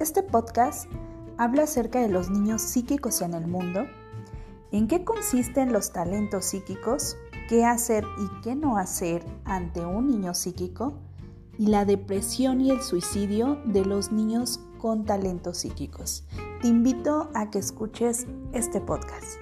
Este podcast habla acerca de los niños psíquicos en el mundo, en qué consisten los talentos psíquicos, qué hacer y qué no hacer ante un niño psíquico y la depresión y el suicidio de los niños con talentos psíquicos. Te invito a que escuches este podcast.